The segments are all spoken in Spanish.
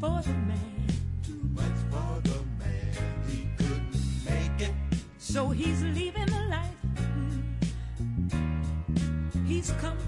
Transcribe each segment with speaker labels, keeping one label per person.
Speaker 1: for the man.
Speaker 2: Too much for the man. He couldn't make it.
Speaker 1: So he's leaving the
Speaker 2: light. Mm. He's
Speaker 3: coming.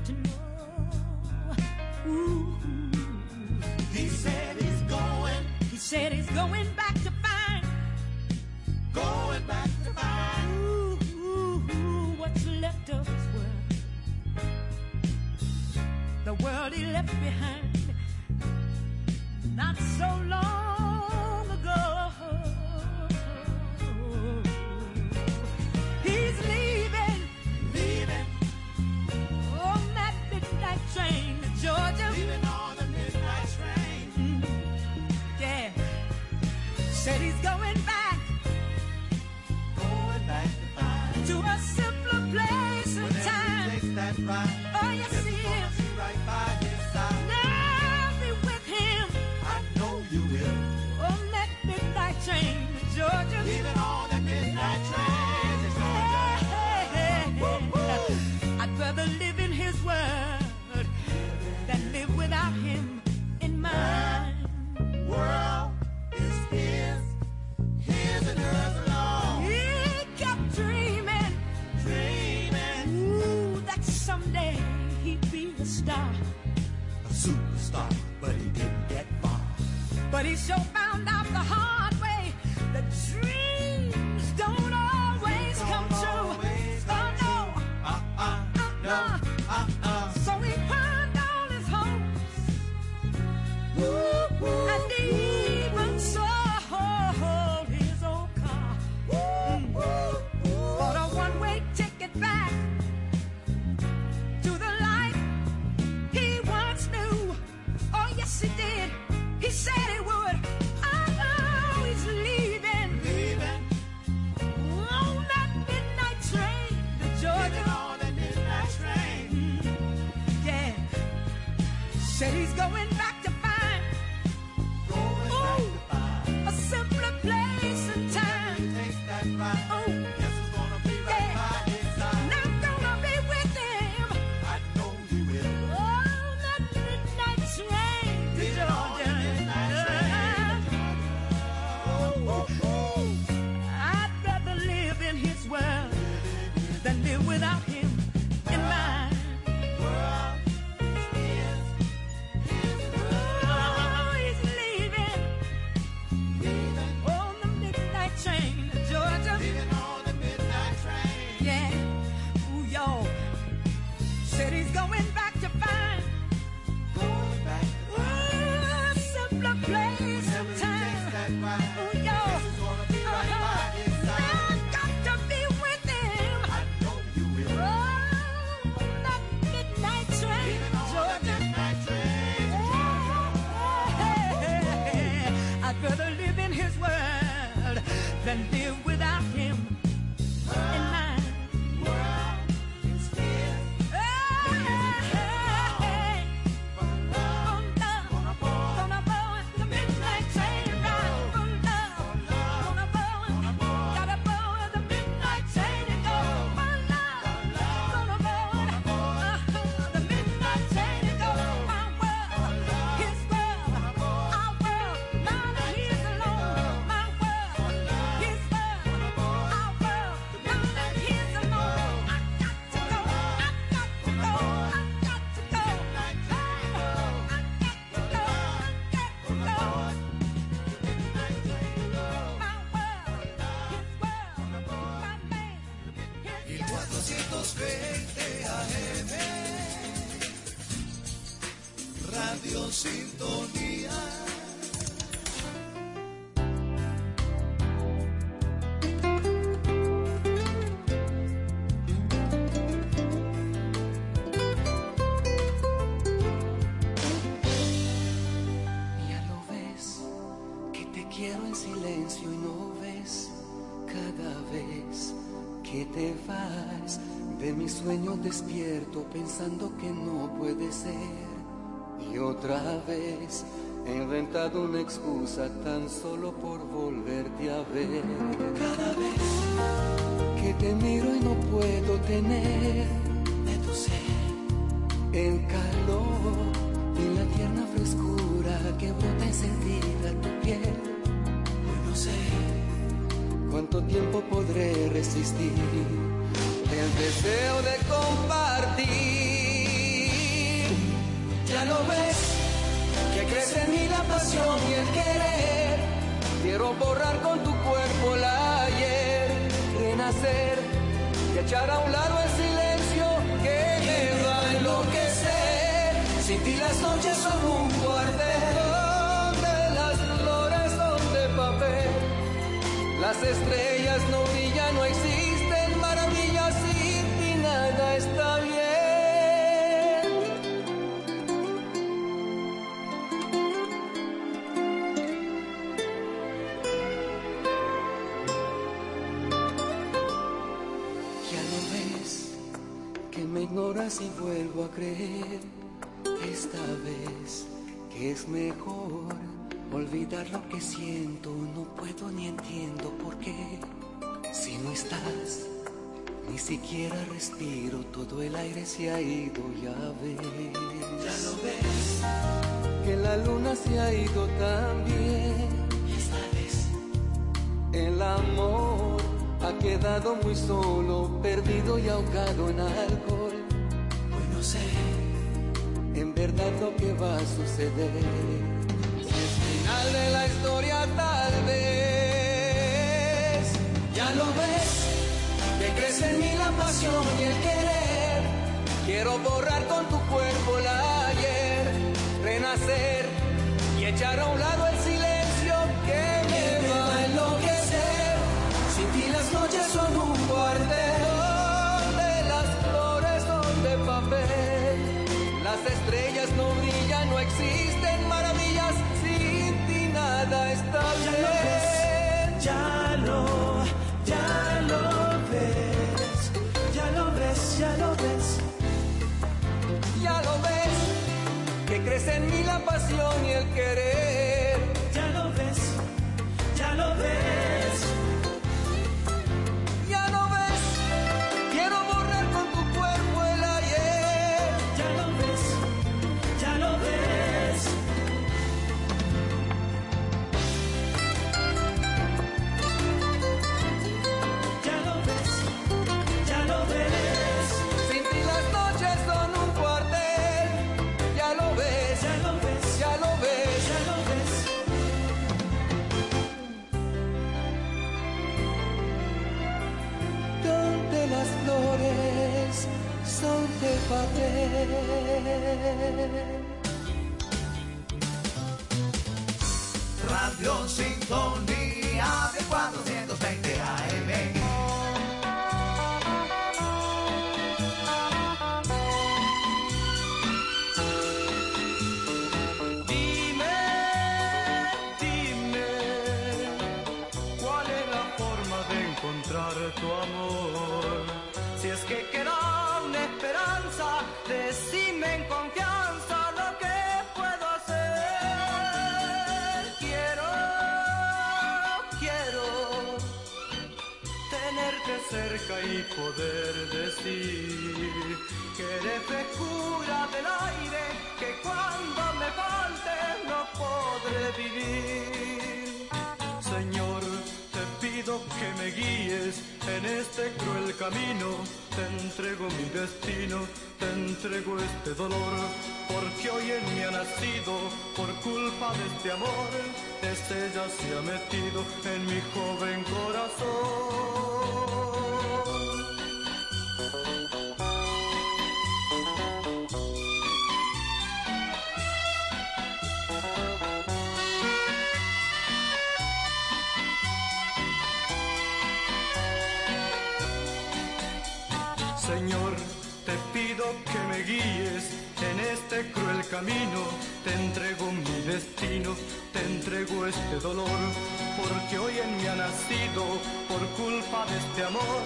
Speaker 3: despierto pensando que no puede ser. Y otra vez he inventado una excusa tan solo por volverte a ver. Cada vez que te miro y no puedo tener
Speaker 4: esta vez que es mejor olvidar lo que siento. No puedo ni entiendo por qué. Si no estás, ni siquiera respiro. Todo el aire se ha ido, ya ves. Ya lo ves, que la luna se ha ido también. Y esta vez el amor ha quedado muy solo, perdido y ahogado en alcohol. Verdad lo que va a suceder. Si es final de la historia tal vez, ya lo ves, que crece en mí la pasión y el querer. Quiero borrar con tu cuerpo el ayer, renacer y echar a un lado el en mí la pasión y el querer.
Speaker 2: Ya lo ves, ya lo ves. Radio Sintonía
Speaker 5: Señor, te pido que me guíes en este cruel camino, te entrego mi destino, te entrego este dolor, porque hoy en mí ha nacido, por culpa de este amor, este ya se ha metido en mi joven corazón. Entrego mi destino, te entrego este dolor, porque hoy en mí ha nacido, por culpa de este amor,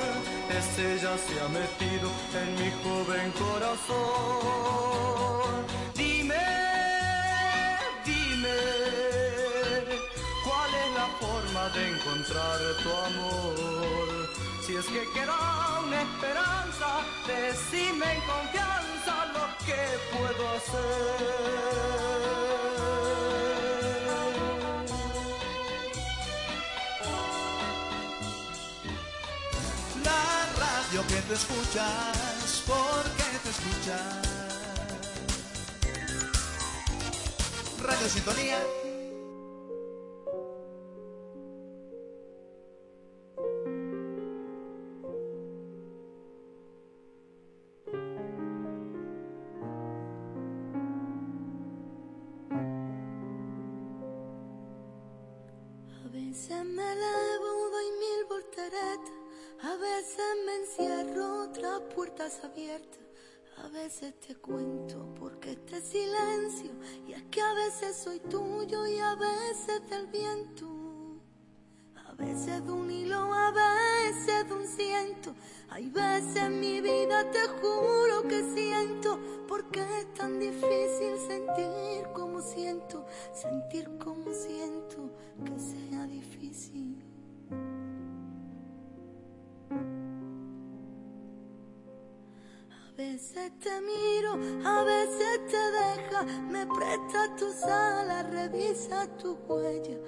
Speaker 5: ese ya se ha metido en mi joven corazón. Dime, dime, ¿cuál es la forma de encontrar tu amor? Si es que quiero una esperanza, decime en confianza lo que puedo hacer.
Speaker 2: La radio que te escuchas, porque te escuchas. Radio Sintonía
Speaker 1: veces te cuento porque este silencio, y es que a veces soy tuyo y a veces del viento. A veces de un hilo, a veces de un ciento. Hay veces en mi vida te juro que siento, porque es tan difícil sentir como siento, sentir como siento, que sea difícil. A veces te miro, a veces te deja, me presta tus alas, revisa tu huella.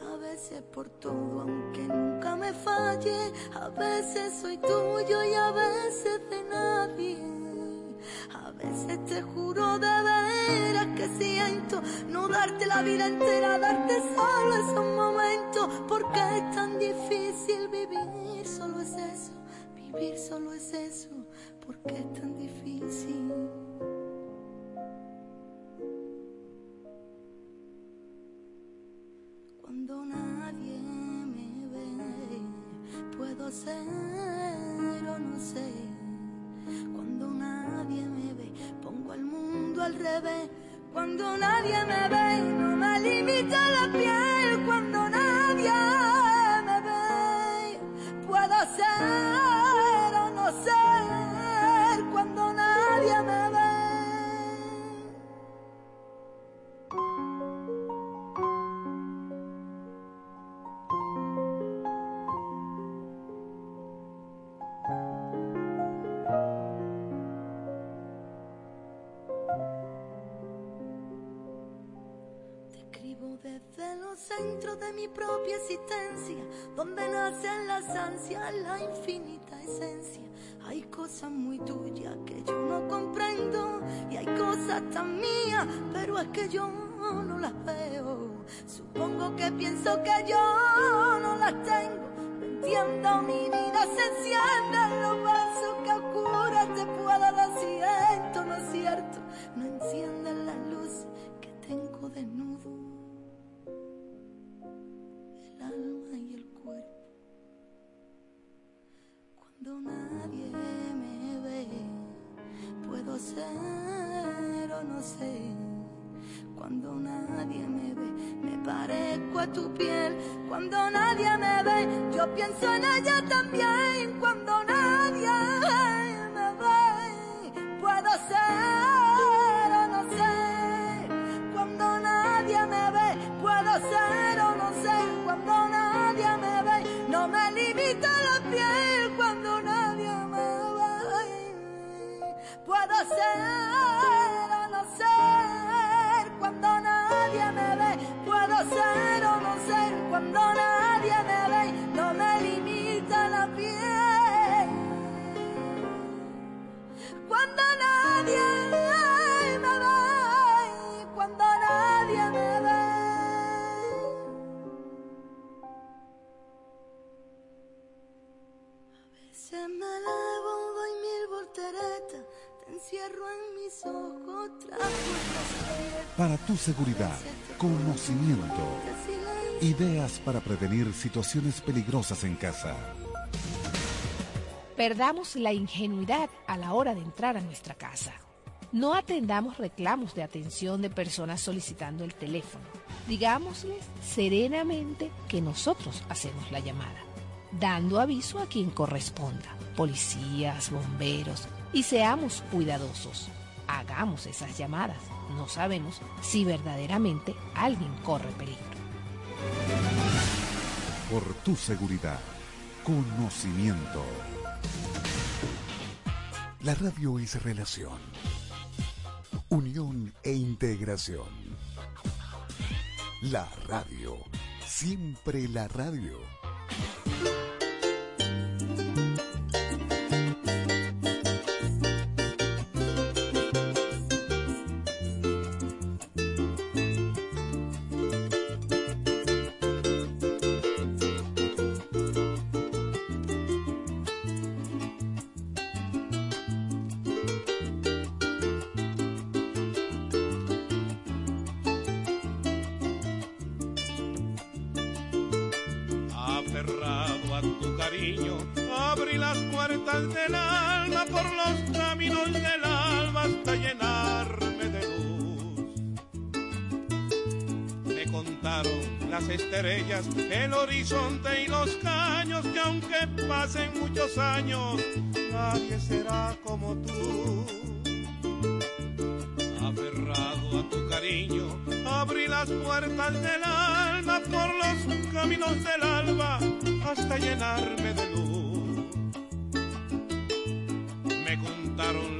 Speaker 1: A veces por todo, aunque nunca me falle, a veces soy tuyo y a veces de nadie. A veces te juro de veras que siento no darte la vida entera, darte solo esos momentos, porque es tan difícil vivir, solo es eso, vivir solo es eso, porque es tan difícil. Cuando nadie me ve, puedo ser o no sé. Cuando nadie me ve, pongo al mundo al revés. Cuando nadie me ve, no me limita la piel. Cuando nadie nacen las ansias, la infinita esencia. Hay cosas muy tuyas que yo no comprendo y hay cosas tan mías, pero es que yo no las veo. Supongo que pienso que yo no las tengo. No entiendo mi vida, se encienden Cuando nadie me ve, puedo ser o no sé. Cuando nadie me ve, me parezco a tu piel. Cuando nadie me ve, yo pienso en ella también. Cuando nadie me ve, puedo ser puedo ser o no ser. Cuando nadie me ve, puedo ser o no ser. Cuando nadie me ve, no me limita la piel. Cuando nadie me ve, cuando nadie me ve. Se me elevo, doy mil volteretas, te encierro en mis ojos.
Speaker 6: Para tu seguridad, conocimiento, ideas para prevenir situaciones peligrosas en casa.
Speaker 7: Perdamos la ingenuidad a la hora de entrar a nuestra casa. No atendamos reclamos de atención de personas solicitando el teléfono. Digámosles serenamente que nosotros hacemos la llamada, dando aviso a quien corresponda, policías, bomberos, y seamos cuidadosos. Hagamos esas llamadas. No sabemos si verdaderamente alguien corre peligro.
Speaker 6: Por tu seguridad, conocimiento. La radio es relación, unión e integración. La radio, siempre la radio.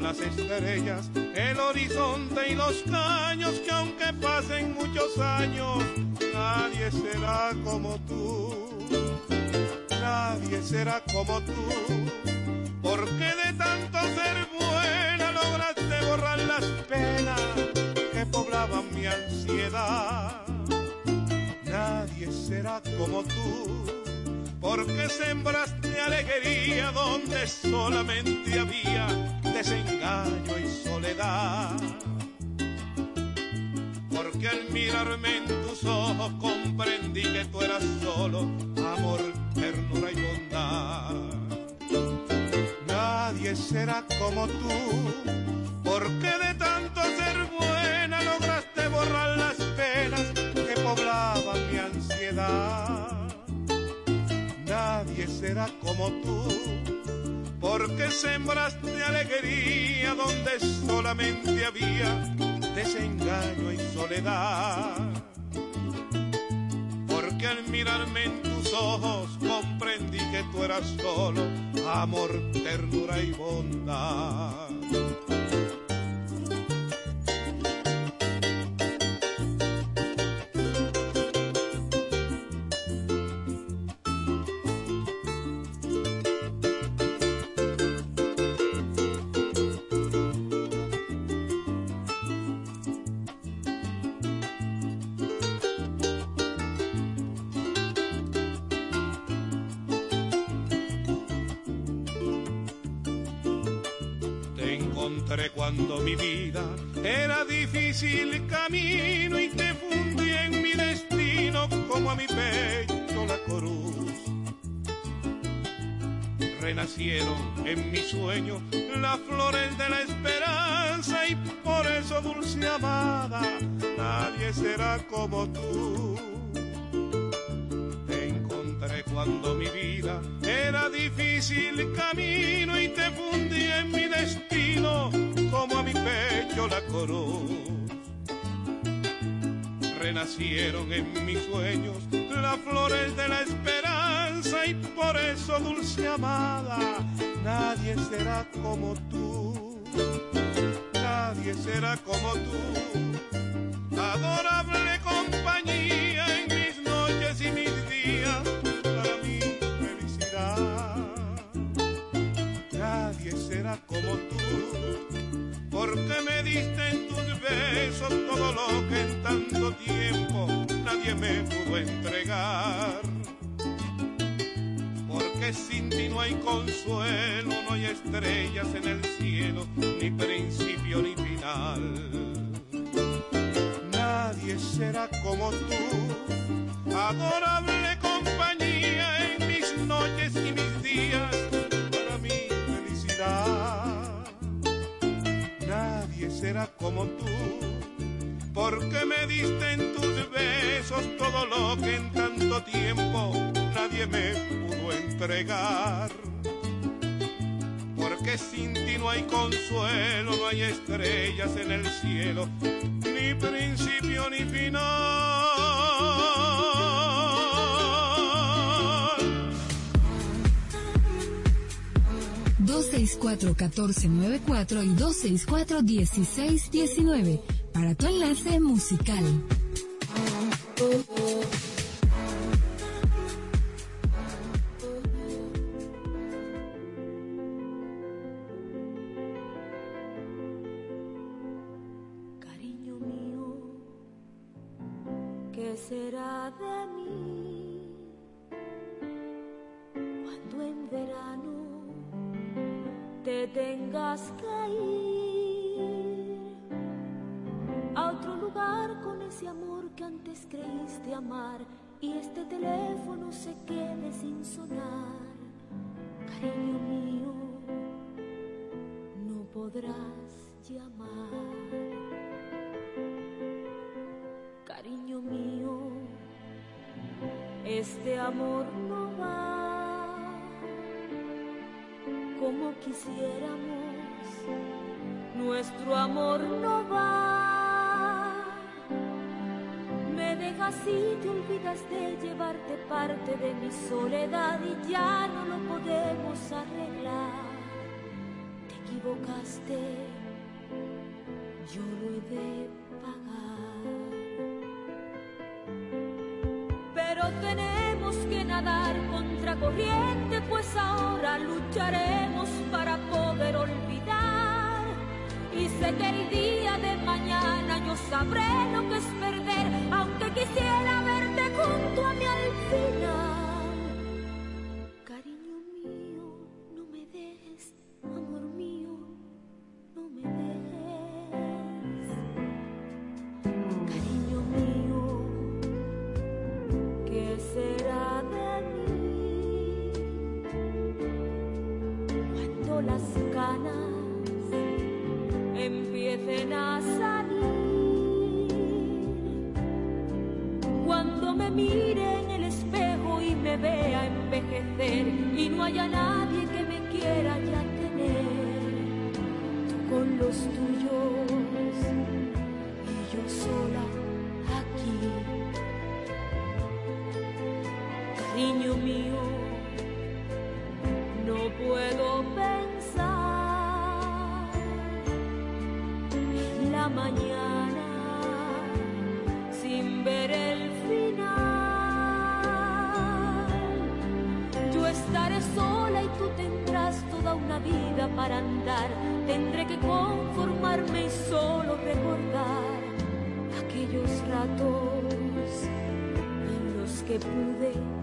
Speaker 8: Las estrellas, el horizonte y los caños, que aunque pasen muchos años, nadie será como tú. Nadie será como tú, porque de tanto ser buena lograste borrar las penas que poblaban mi ansiedad. Nadie será como tú, porque sembraste alegría donde solamente había desengaño y soledad. Porque al mirarme en tus ojos comprendí que tú eras solo amor, ternura y bondad. Nadie será como tú, porque de tanto ser buena Como tú, porque sembraste alegría donde solamente había desengaño y soledad. Porque al mirarme en tus ojos comprendí que tú eras solo amor, ternura y bondad. En mi sueño las flores de la esperanza y por eso dulce amada nadie será como tú. Te encontré cuando mi vida era difícil camino y te fundí en mi destino como a mi pecho la cruz. Renacieron en mis sueños las flores de la esperanza y por eso dulce amada nadie será como tú. Nadie será como tú. Besos todo lo que en tanto tiempo nadie me pudo entregar. Porque sin ti no hay consuelo, no hay estrellas en el cielo, ni principio ni final. Nadie será como tú, adorable compañía será como tú, porque me diste en tus besos todo lo que en tanto tiempo nadie me pudo entregar. Porque sin ti no hay consuelo, no hay estrellas en el cielo, ni principio ni final.
Speaker 9: 264-1494 y 264-1619 para tu enlace musical.
Speaker 1: Cariño mío, ¿qué será de mí te tengas que ir a otro lugar con ese amor que antes creíste amar y este teléfono se quede sin sonar.
Speaker 9: Cariño mío, no podrás llamar. Cariño mío, este amor quisiéramos, nuestro amor no va. Me dejas y te olvidas de llevarte parte de mi soledad y ya no lo podemos arreglar. Te equivocaste, yo lo he de pagar. Pero tenemos Tendremos que nadar contra corriente, pues ahora lucharemos para poder olvidar. Y sé que el día de mañana yo sabré lo que es perder, aunque quisiera verte junto a mí al final. mío, no puedo pensar la mañana sin ver el final. Yo estaré sola y tú tendrás toda una vida para andar, tendré que conformarme y solo recordar aquellos ratos que pude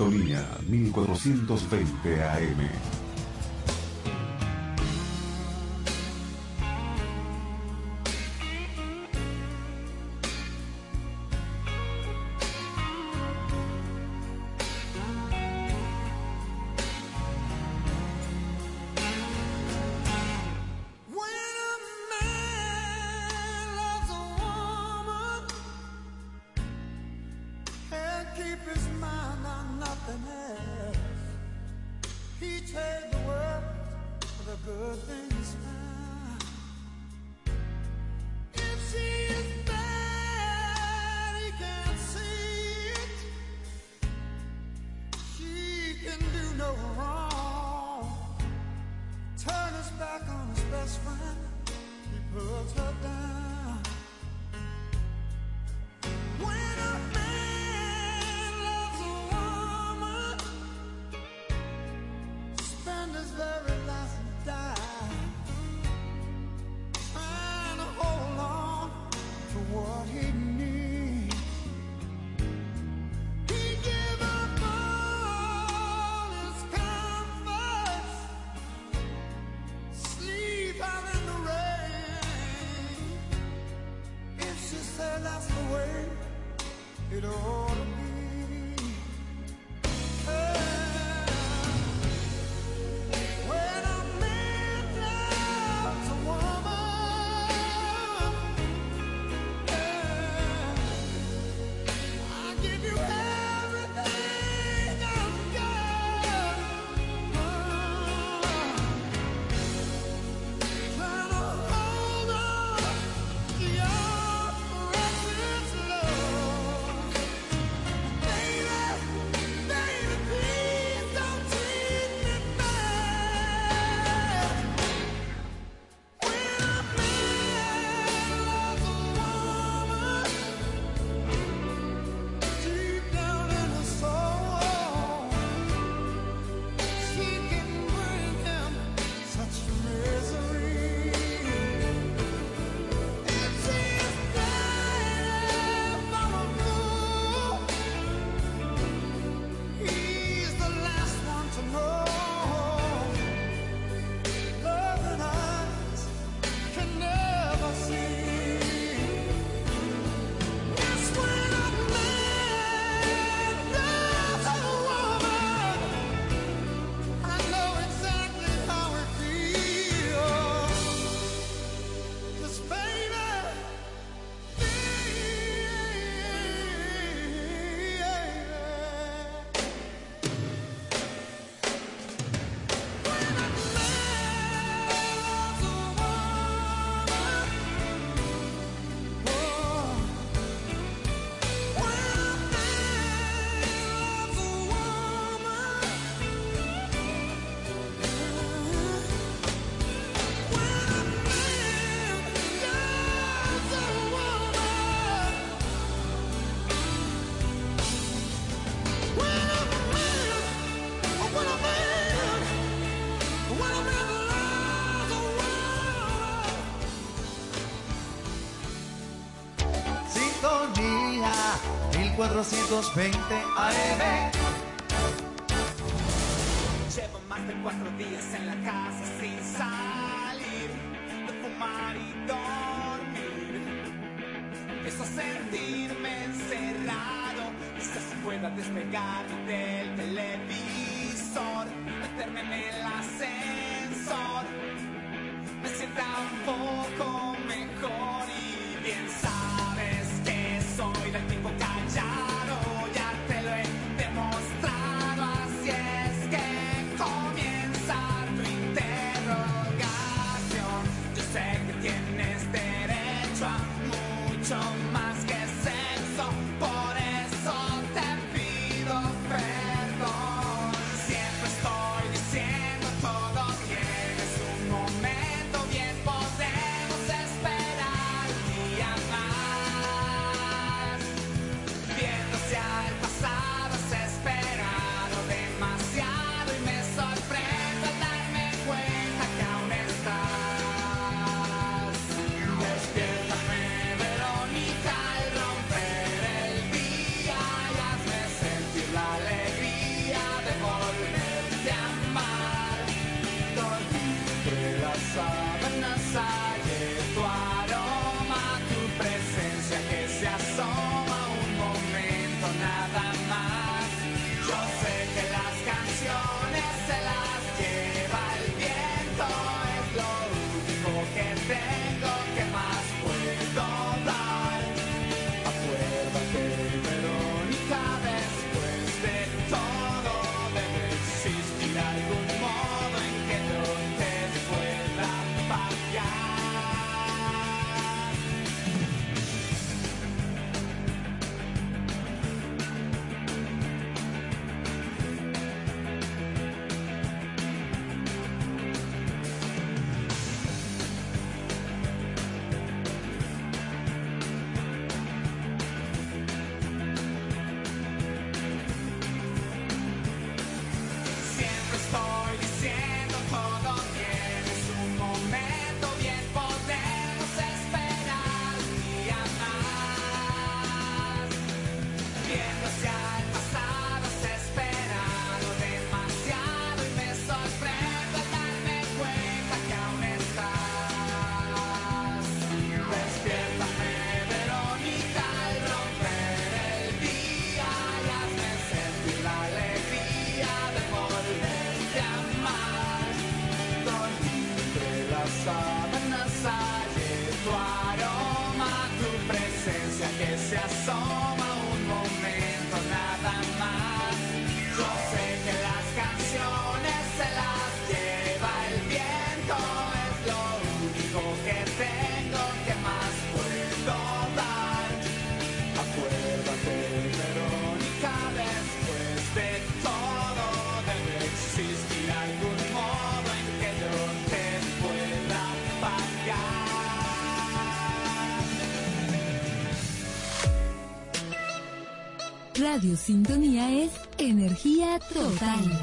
Speaker 6: Sintonía 1420 AM.
Speaker 10: good things.
Speaker 11: 420 AM.
Speaker 9: Sintonía es energía total.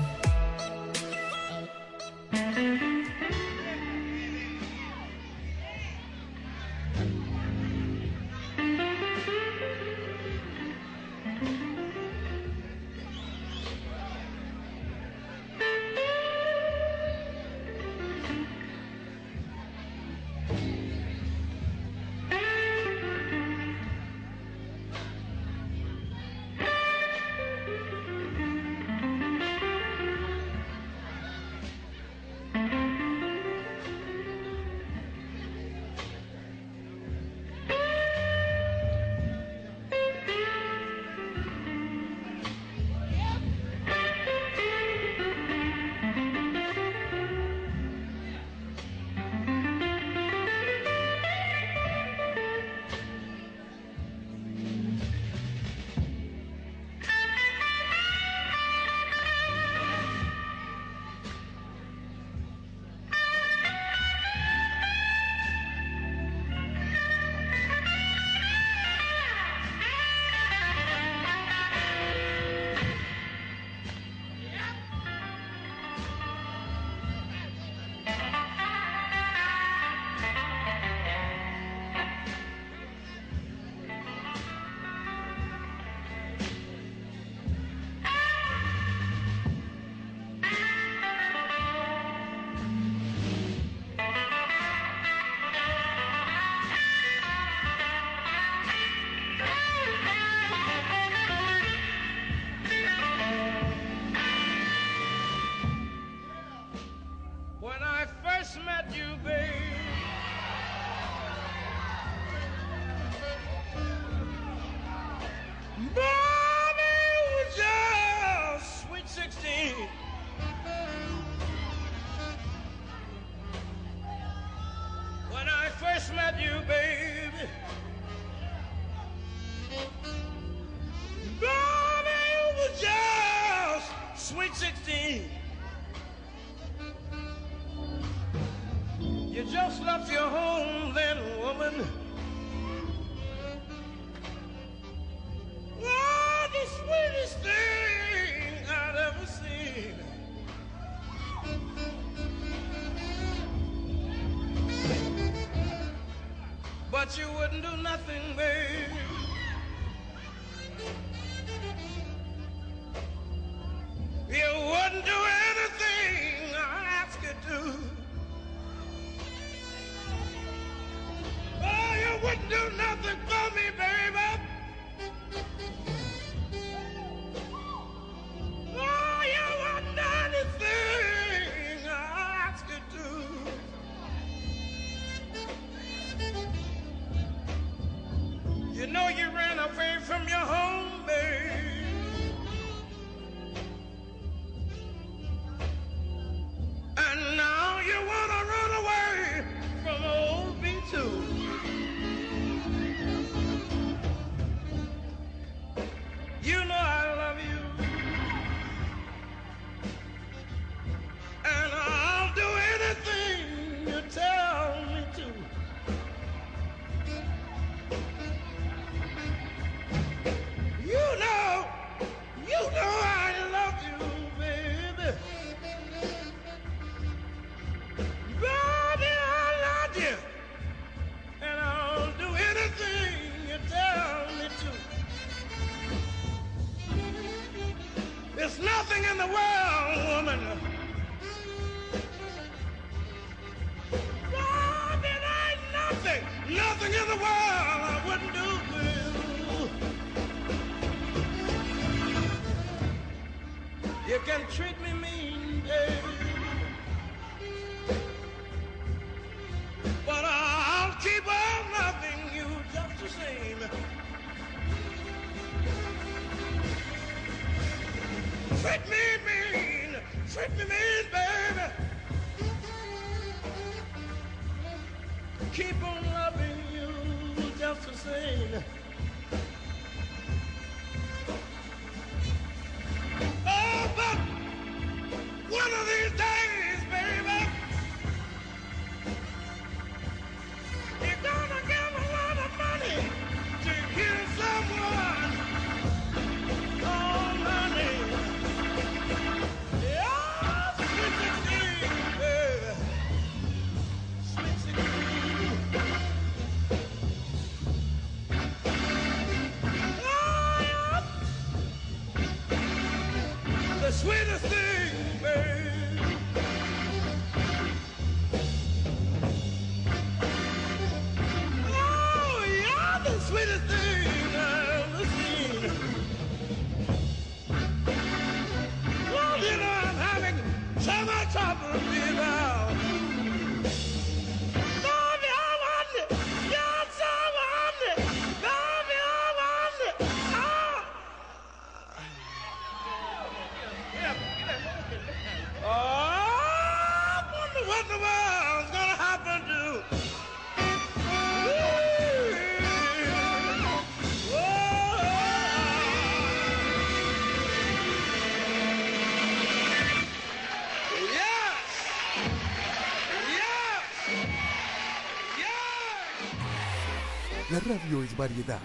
Speaker 12: radio es variedad,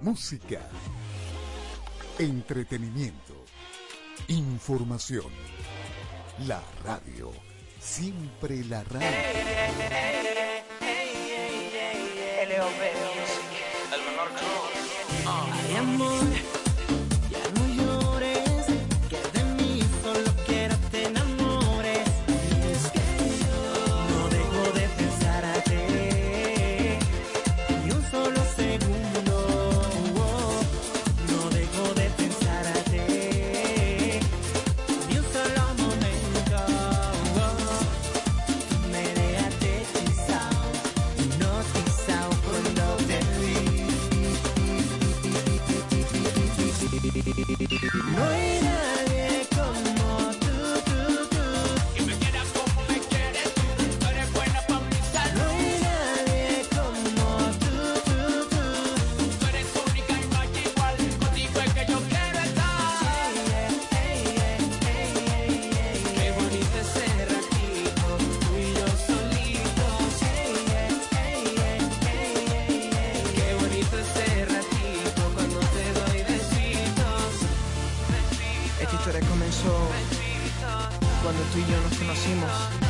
Speaker 12: música, entretenimiento, información. La radio, siempre la radio. tú y yo nos conocimos.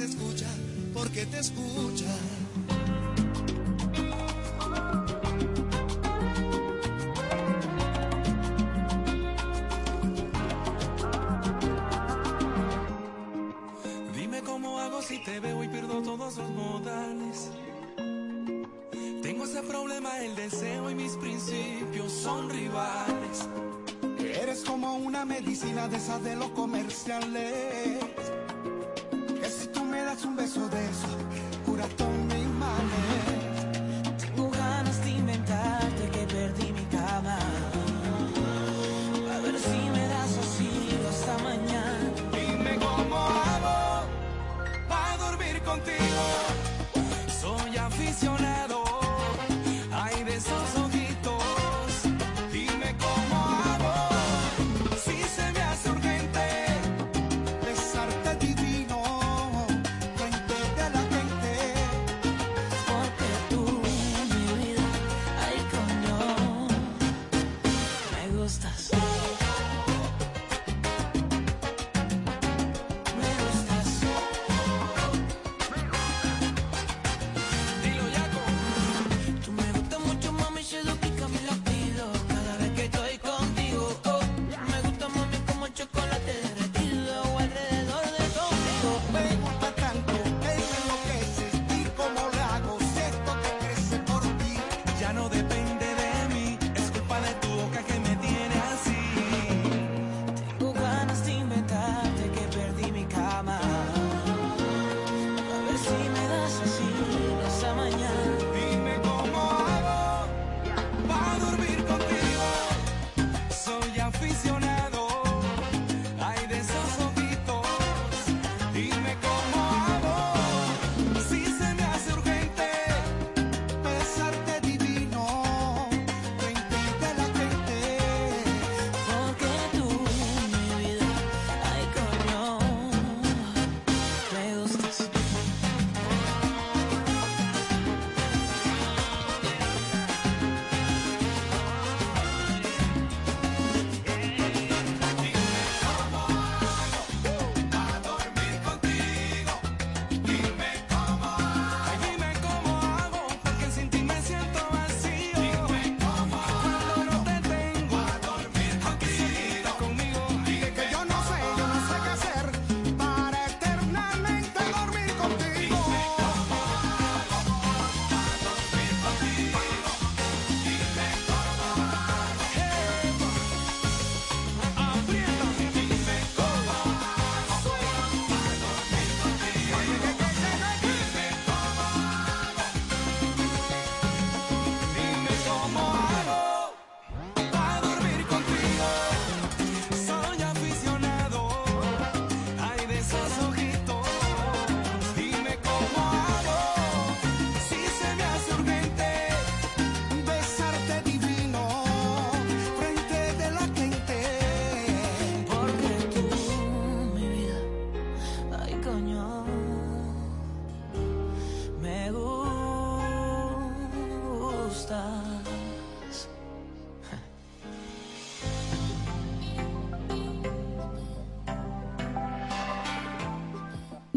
Speaker 13: se
Speaker 2: escucha porque te escucha.
Speaker 14: Dime cómo hago si te veo y pierdo todos los modales. Tengo ese problema, el deseo y mis principios son rivales.
Speaker 10: Eres como una medicina de esas de los comerciales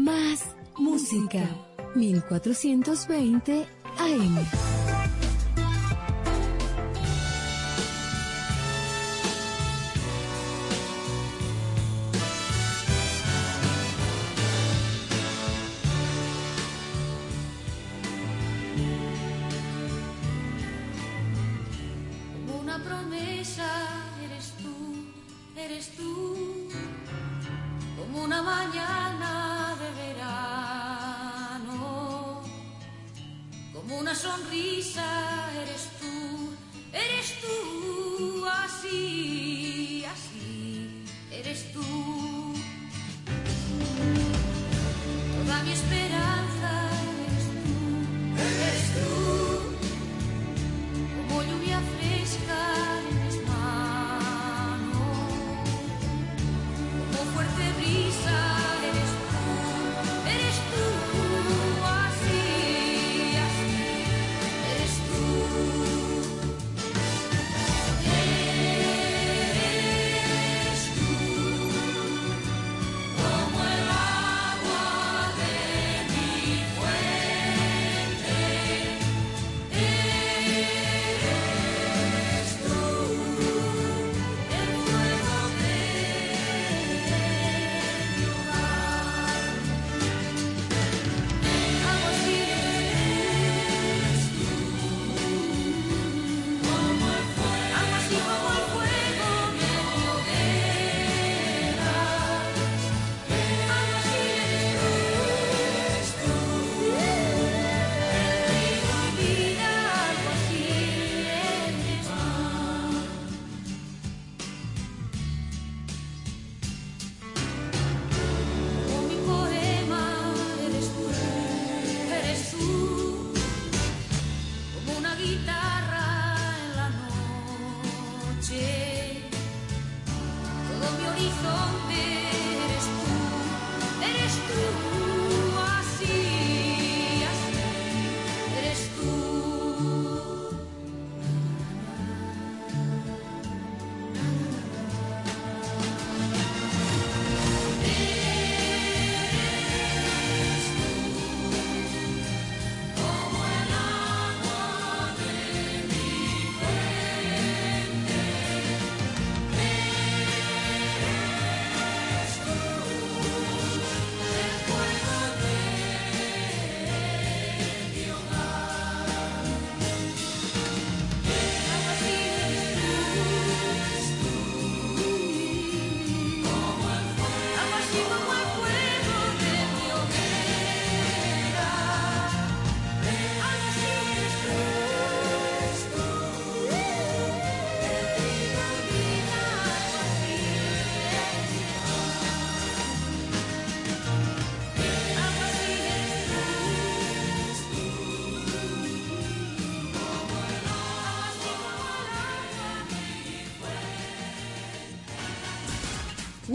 Speaker 9: Más música. 1420 AM.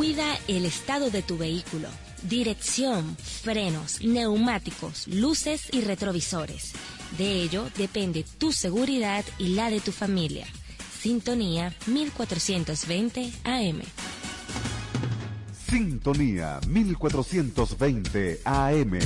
Speaker 15: Cuida el estado de tu vehículo. Dirección, frenos, neumáticos, luces y retrovisores. De ello depende tu seguridad y la de tu familia. Sintonía 1420 AM.
Speaker 6: Sintonía 1420 AM.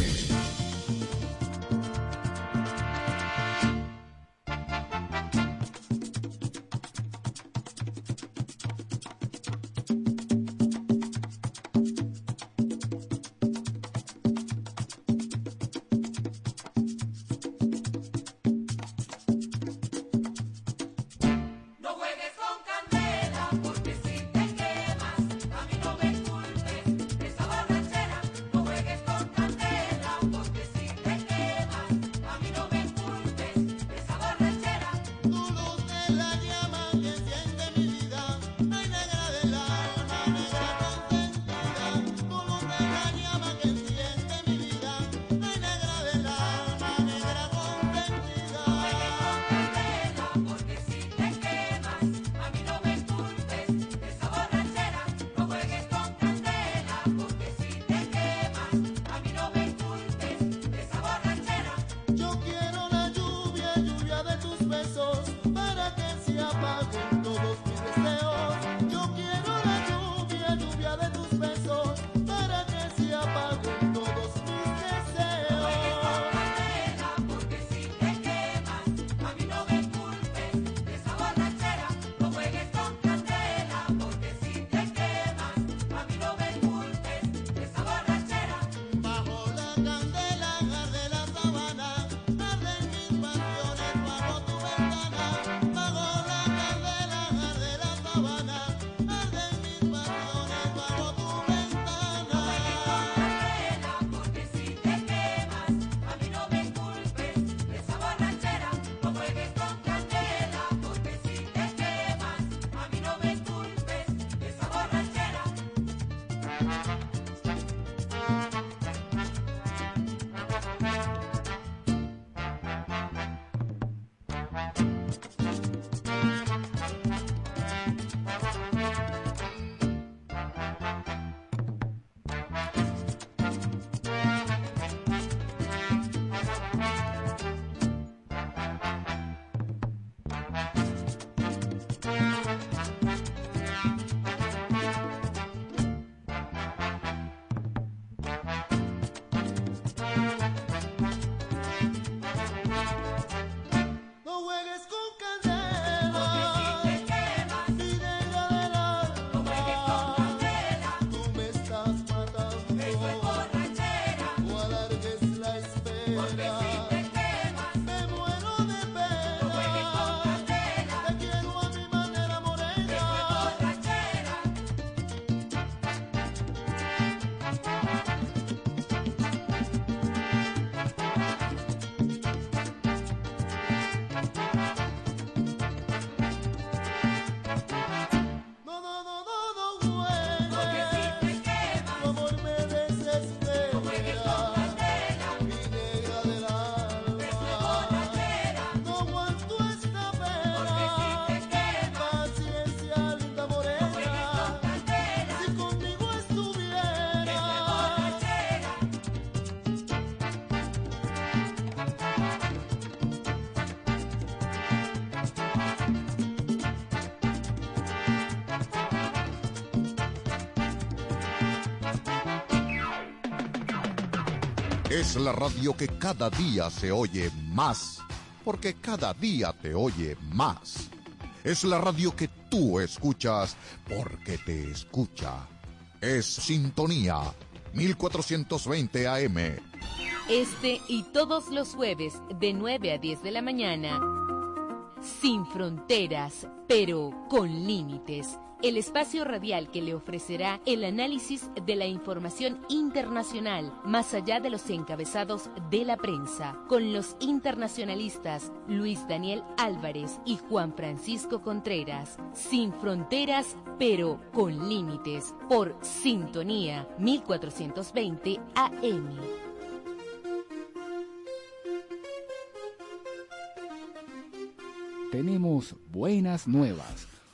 Speaker 16: Es la
Speaker 6: radio que cada día se oye más, porque cada día te oye más. Es la radio que tú escuchas porque te escucha. Es Sintonía 1420 AM.
Speaker 9: Este y todos los jueves de 9 a 10 de la mañana. Sin fronteras, pero con límites. El espacio radial que le ofrecerá el análisis de la información internacional, más allá de los encabezados de la prensa, con los internacionalistas Luis Daniel Álvarez y Juan Francisco Contreras. Sin fronteras, pero con límites. Por Sintonía 1420 AM.
Speaker 17: Tenemos buenas nuevas,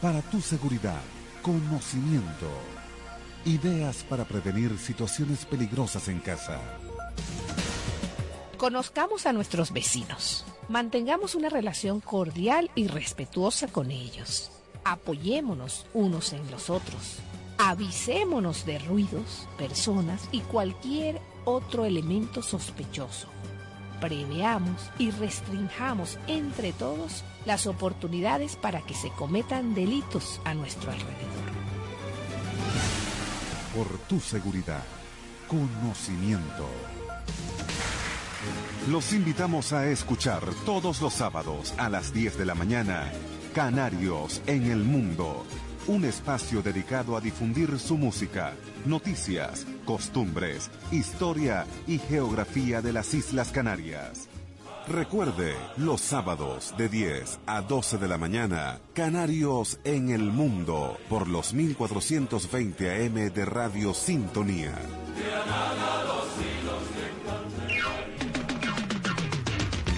Speaker 6: Para tu seguridad, conocimiento. Ideas para prevenir situaciones peligrosas en casa.
Speaker 7: Conozcamos a nuestros vecinos. Mantengamos una relación cordial y respetuosa con ellos. Apoyémonos unos en los otros. Avisémonos de ruidos, personas y cualquier otro elemento sospechoso. Preveamos y restringamos entre todos las oportunidades para que se cometan delitos a nuestro alrededor.
Speaker 6: Por tu seguridad, conocimiento. Los invitamos a escuchar todos los sábados a las 10 de la mañana Canarios en el Mundo, un espacio dedicado a difundir su música, noticias, costumbres, historia y geografía de las Islas Canarias. Recuerde, los sábados de 10 a 12 de la mañana, Canarios en el Mundo, por los 1420 AM de Radio Sintonía.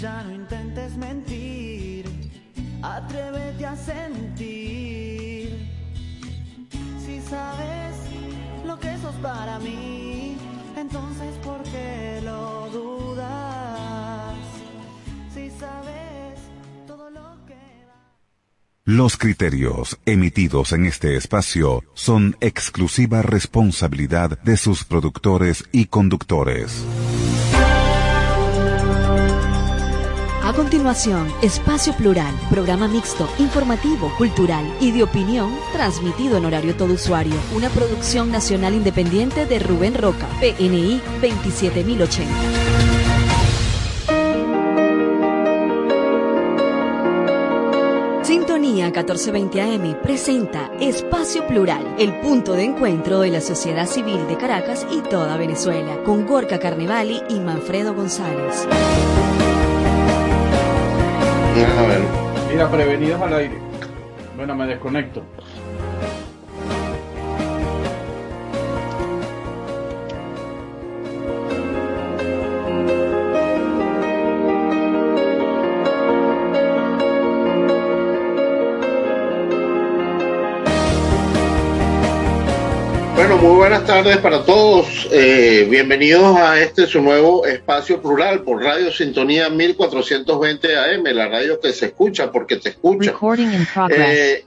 Speaker 18: Ya no intentes mentir. Atrévete a sentir. Si sabes lo que sos para mí, entonces ¿por qué lo dudas? Si sabes todo lo que...
Speaker 6: Los criterios emitidos en este espacio son exclusiva responsabilidad de sus productores y conductores.
Speaker 19: Continuación, Espacio Plural, programa mixto, informativo, cultural y de opinión, transmitido en horario todo usuario. Una producción nacional independiente de Rubén Roca, PNI 27080. Sintonía 1420 AM presenta Espacio Plural, el punto de encuentro de la sociedad civil de Caracas y toda Venezuela, con Gorka Carnevali y Manfredo González.
Speaker 20: A ver. Mira, prevenidos al aire. Bueno, me desconecto.
Speaker 21: Bueno, muy buenas tardes para todos. Eh, bienvenidos a este su nuevo espacio plural por Radio Sintonía 1420 AM, la radio que se escucha porque te escucha. Eh,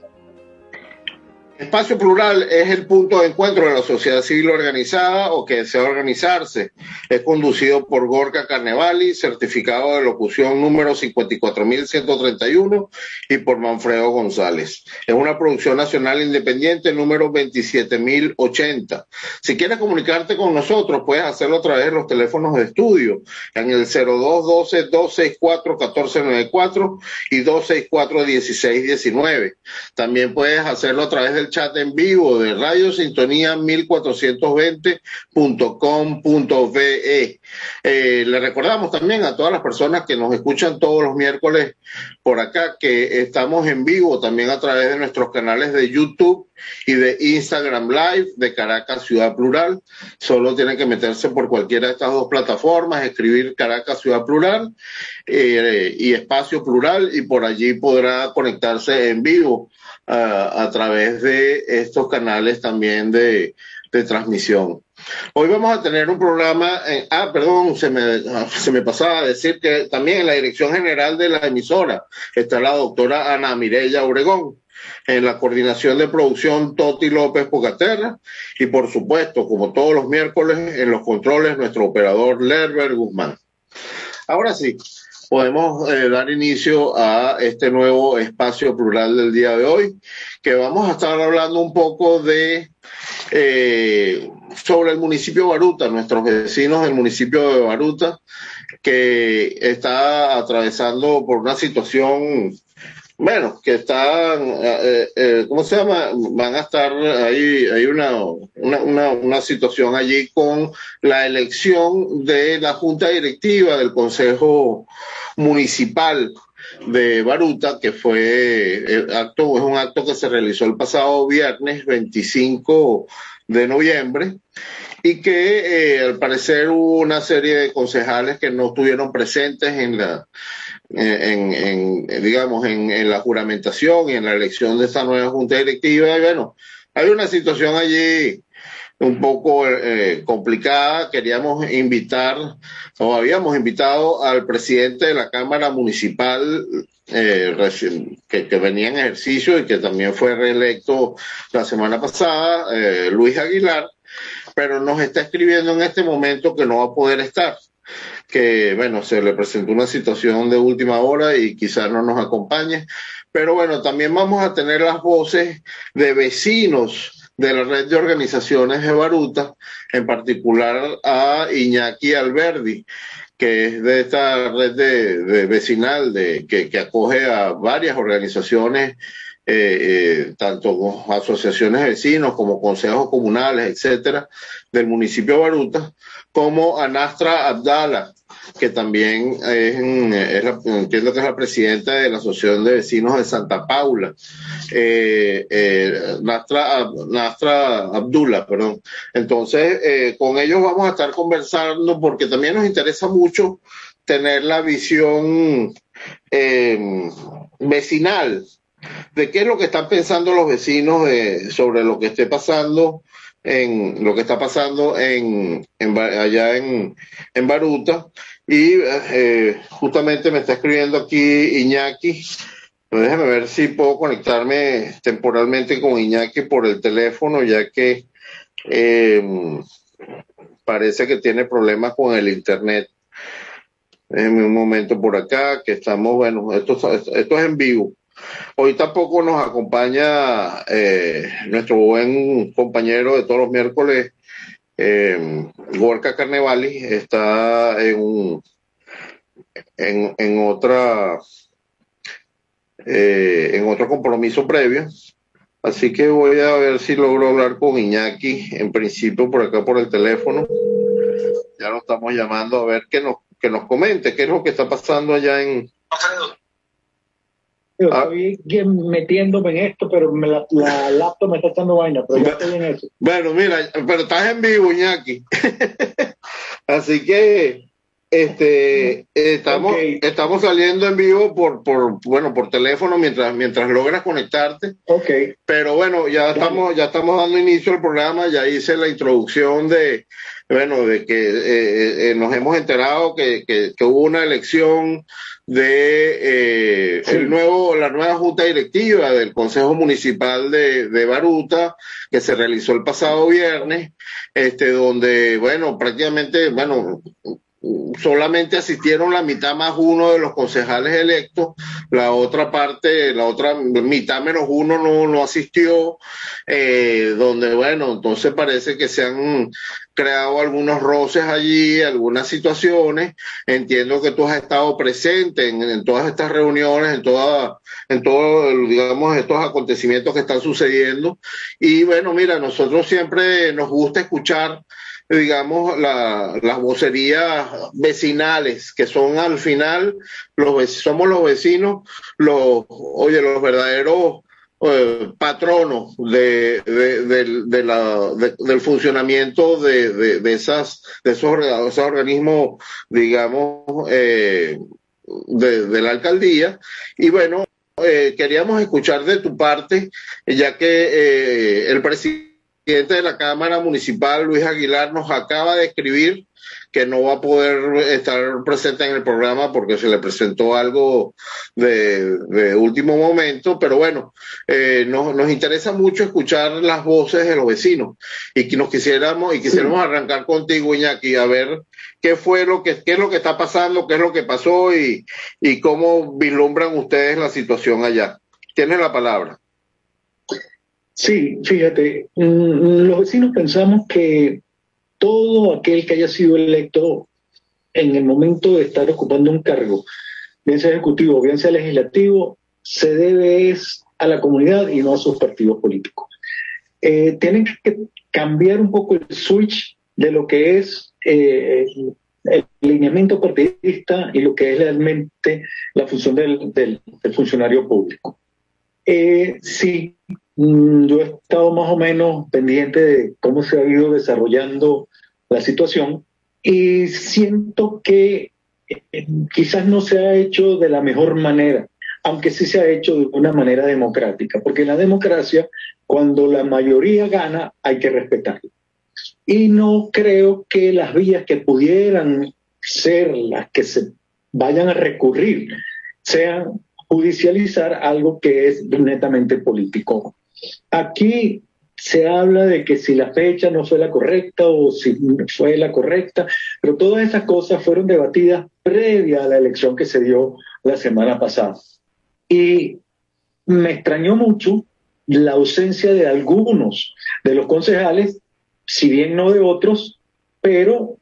Speaker 21: Espacio Plural es el punto de encuentro de la sociedad civil organizada o que desea organizarse. Es conducido por Gorka Carnevali, certificado de locución número 54131 y por Manfredo González. Es una producción nacional independiente número 27080. Si quieres comunicarte con nosotros, puedes hacerlo a través de los teléfonos de estudio en el 0212-264-1494 y 264-1619. También puedes hacerlo a través del chat en vivo de Radio Sintonía 1420.com.ve. Eh, le recordamos también a todas las personas que nos escuchan todos los miércoles por acá que estamos en vivo también a través de nuestros canales de YouTube y de Instagram Live de Caracas Ciudad Plural. Solo tienen que meterse por cualquiera de estas dos plataformas, escribir Caracas Ciudad Plural eh, y Espacio Plural y por allí podrá conectarse en vivo a través de estos canales también de, de transmisión. Hoy vamos a tener un programa, en, ah, perdón, se me, se me pasaba a decir que también en la dirección general de la emisora está la doctora Ana Mireya Obregón, en la coordinación de producción Toti López Pocaterra y por supuesto, como todos los miércoles, en los controles nuestro operador Lerber Guzmán. Ahora sí, podemos eh, dar inicio a este nuevo espacio plural del día de hoy, que vamos a estar hablando un poco de eh, sobre el municipio de Baruta, nuestros vecinos del municipio de Baruta, que está atravesando por una situación bueno, que están, eh, eh, ¿cómo se llama? Van a estar ahí, hay una, una, una, situación allí con la elección de la junta directiva del Consejo Municipal de Baruta, que fue acto, es un acto que se realizó el pasado viernes 25 de noviembre y que eh, al parecer hubo una serie de concejales que no estuvieron presentes en la en, en digamos en, la juramentación y en la elección de esta nueva junta directiva y bueno hay una situación allí un poco eh, complicada. Queríamos invitar o habíamos invitado al presidente de la cámara municipal eh, que, que, venía en ejercicio y que también fue reelecto la semana pasada eh, Luis Aguilar pero nos está escribiendo en este momento que no va a poder estar que, bueno, se le presentó una situación de última hora y quizás no nos acompañe. Pero bueno, también vamos a tener las voces de vecinos de la red de organizaciones de Baruta, en particular a Iñaki Alberdi, que es de esta red de, de vecinal de, que, que, acoge a varias organizaciones, eh, eh, tanto asociaciones de vecinos como consejos comunales, etcétera, del municipio de Baruta, como a Nastra Abdala, que también es, es la- que es la presidenta de la Asociación de Vecinos de Santa Paula, eh, eh, Nastra, Nastra Abdullah, perdón. Entonces, eh, con ellos vamos a estar conversando porque también nos interesa mucho tener la visión vecinal de qué es lo que están pensando los vecinos sobre lo que esté pasando en lo que está pasando en, en allá en, en Baruta. Y eh, justamente me está escribiendo aquí Iñaki. Déjame ver si puedo conectarme temporalmente con Iñaki por el teléfono ya que eh, parece que tiene problemas con el internet. Déjeme un momento por acá, que estamos, bueno, esto, esto es en vivo. Hoy tampoco nos acompaña eh, nuestro buen compañero de todos los miércoles, eh, Gorka Carnevali, está en, en, en otra eh, en otro compromiso previo. Así que voy a ver si logro hablar con Iñaki, en principio por acá por el teléfono. Ya lo estamos llamando a ver que nos, que nos comente qué es lo que está pasando allá en,
Speaker 22: Yo estoy que- metiéndome en esto, pero me la, la laptop me está echando vaina, pero ya estoy en eso.
Speaker 21: Bueno, mira, pero estás en vivo, Iñaki. Así que este estamos estamos saliendo en vivo por por bueno por teléfono mientras mientras logras conectarte.
Speaker 22: Okay.
Speaker 21: Pero bueno, ya estamos ya estamos dando inicio al programa, ya hice la introducción de bueno, de que eh, eh, nos hemos enterado que, que, que hubo una elección de eh, el nuevo, la nueva junta directiva del Consejo Municipal de, de Baruta, que se realizó el pasado viernes, este, donde, bueno, prácticamente, bueno, solamente asistieron la mitad más uno de los concejales electos, la otra parte, la otra mitad menos uno no, no asistió, eh, donde bueno, entonces parece que se han creado algunos roces allí, algunas situaciones. Entiendo que tú has estado presente en, todas estas reuniones, en toda, en todos, digamos, estos acontecimientos que están sucediendo. Y bueno, mira, nosotros siempre nos gusta escuchar digamos, la, las vocerías vecinales, que son al final, los, somos los vecinos, los, oye, los verdaderos eh, patronos de, de- de la- de- del funcionamiento de, de- esas, de esos, esos organismos, digamos, eh, de, de la alcaldía. Y bueno, eh, queríamos escuchar de tu parte, ya que eh, el presidente de la Cámara Municipal, Luis Aguilar, nos acaba de escribir que no va a poder estar presente en el programa porque se le presentó algo de, de último momento, pero bueno, eh, nos, nos interesa mucho escuchar las voces de los vecinos y que nos quisiéramos y quisiéramos arrancar contigo, Iñaki, a ver qué fue lo que, qué es lo que está pasando, qué es lo que pasó y, y cómo vislumbran ustedes la situación allá. Tienes la palabra.
Speaker 22: Sí, fíjate, mm, los vecinos pensamos que todo aquel que haya sido electo en el momento de estar ocupando un cargo, bien sea ejecutivo, bien sea legislativo, se debe es a la comunidad y no a sus partidos políticos. Eh, tienen que cambiar un poco el switch de lo que es eh, el lineamiento partidista y lo que es realmente la función del, del- del funcionario público. Eh, sí, mm, yo he estado más o menos pendiente de cómo se ha ido desarrollando la situación y siento que eh, quizás no se ha hecho de la mejor manera, aunque sí se ha hecho de una manera democrática, porque en la democracia, cuando la mayoría gana, hay que respetarlo. Y no creo que las vías que pudieran ser las que se vayan a recurrir sean judicializar algo que es netamente político. Aquí se habla de que si la fecha no fue la correcta o si fue la correcta, pero todas esas cosas fueron debatidas previa a la elección que se dio la semana pasada. Y me extrañó mucho la ausencia de algunos de los concejales, si bien no de otros, pero